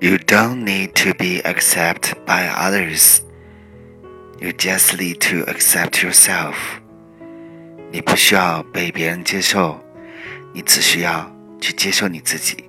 You don't need to be accepted by others. You just need to accept yourself. 你不需要被别人接受，你只需要去接受你自己。